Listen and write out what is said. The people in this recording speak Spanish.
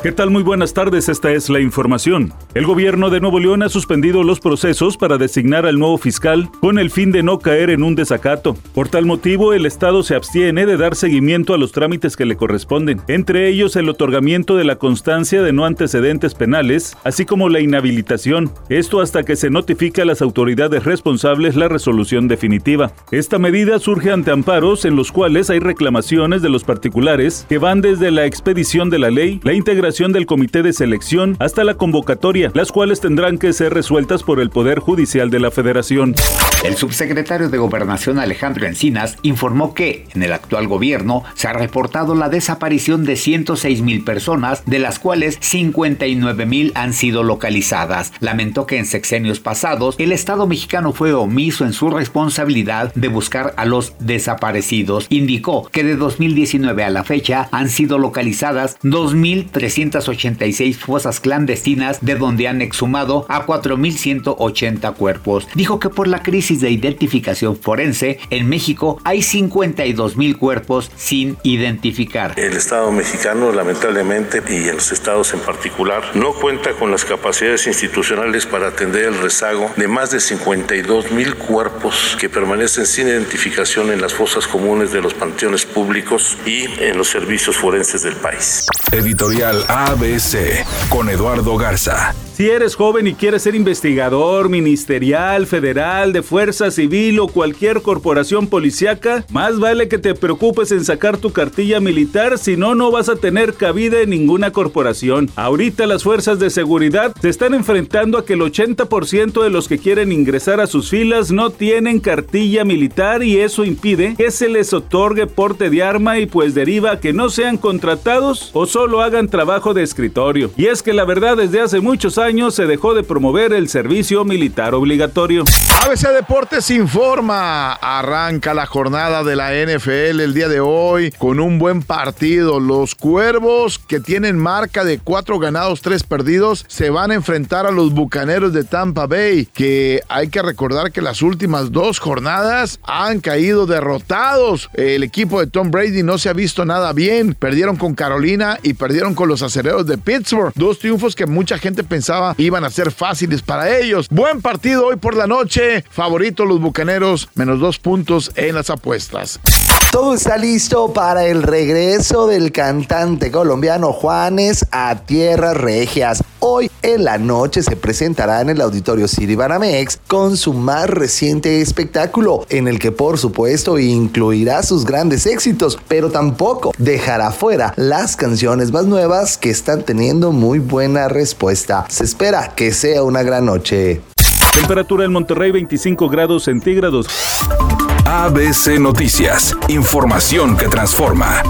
¿Qué tal? Muy buenas tardes, esta es la información. El gobierno de Nuevo León ha suspendido los procesos para designar al nuevo fiscal con el fin de no caer en un desacato. Por tal motivo, el Estado se abstiene de dar seguimiento a los trámites que le corresponden, entre ellos el otorgamiento de la constancia de no antecedentes penales, así como la inhabilitación, esto hasta que se notifique a las autoridades responsables la resolución definitiva. Esta medida surge ante amparos en los cuales hay reclamaciones de los particulares que van desde la expedición de la ley, la integración del comité de selección hasta la convocatoria, las cuales tendrán que ser resueltas por el Poder Judicial de la Federación. El subsecretario de Gobernación Alejandro Encinas informó que en el actual gobierno se ha reportado la desaparición de 106 mil personas, de las cuales 59 mil han sido localizadas. Lamentó que en sexenios pasados el Estado mexicano fue omiso en su responsabilidad de buscar a los desaparecidos. Indicó que de 2019 a la fecha han sido localizadas 2.300 386 fosas clandestinas de donde han exhumado a 4.180 cuerpos. Dijo que por la crisis de identificación forense en México hay 52.000 cuerpos sin identificar. El Estado mexicano lamentablemente y en los estados en particular no cuenta con las capacidades institucionales para atender el rezago de más de 52.000 cuerpos que permanecen sin identificación en las fosas comunes de los panteones públicos y en los servicios forenses del país. Editorial ABC con Eduardo Garza. Si eres joven y quieres ser investigador, ministerial, federal, de fuerza civil o cualquier corporación policiaca, más vale que te preocupes en sacar tu cartilla militar, si no, no vas a tener cabida en ninguna corporación. Ahorita las fuerzas de seguridad se están enfrentando a que el 80% de los que quieren ingresar a sus filas no tienen cartilla militar y eso impide que se les otorgue porte de arma y pues deriva a que no sean contratados o solo hagan trabajo de escritorio. Y es que la verdad desde hace muchos años se dejó de promover el servicio militar obligatorio. ABC Deportes informa. Arranca la jornada de la NFL el día de hoy con un buen partido. Los Cuervos, que tienen marca de cuatro ganados, tres perdidos, se van a enfrentar a los Bucaneros de Tampa Bay, que hay que recordar que las últimas dos jornadas han caído derrotados. El equipo de Tom Brady no se ha visto nada bien. Perdieron con Carolina y perdieron con los acereros de Pittsburgh. Dos triunfos que mucha gente pensaba iban a ser fáciles para ellos. Buen partido hoy por la noche. Favorito los Bucaneros, menos dos puntos en las apuestas. Todo está listo para el regreso del cantante colombiano Juanes a Tierras Regias. Hoy en la noche se presentará en el Auditorio City Banamex con su más reciente espectáculo, en el que por supuesto incluirá sus grandes éxitos, pero tampoco dejará fuera las canciones más nuevas que están teniendo muy buena respuesta. Se espera que sea una gran noche. Temperatura en Monterrey 25 grados centígrados. ABC Noticias, información que transforma.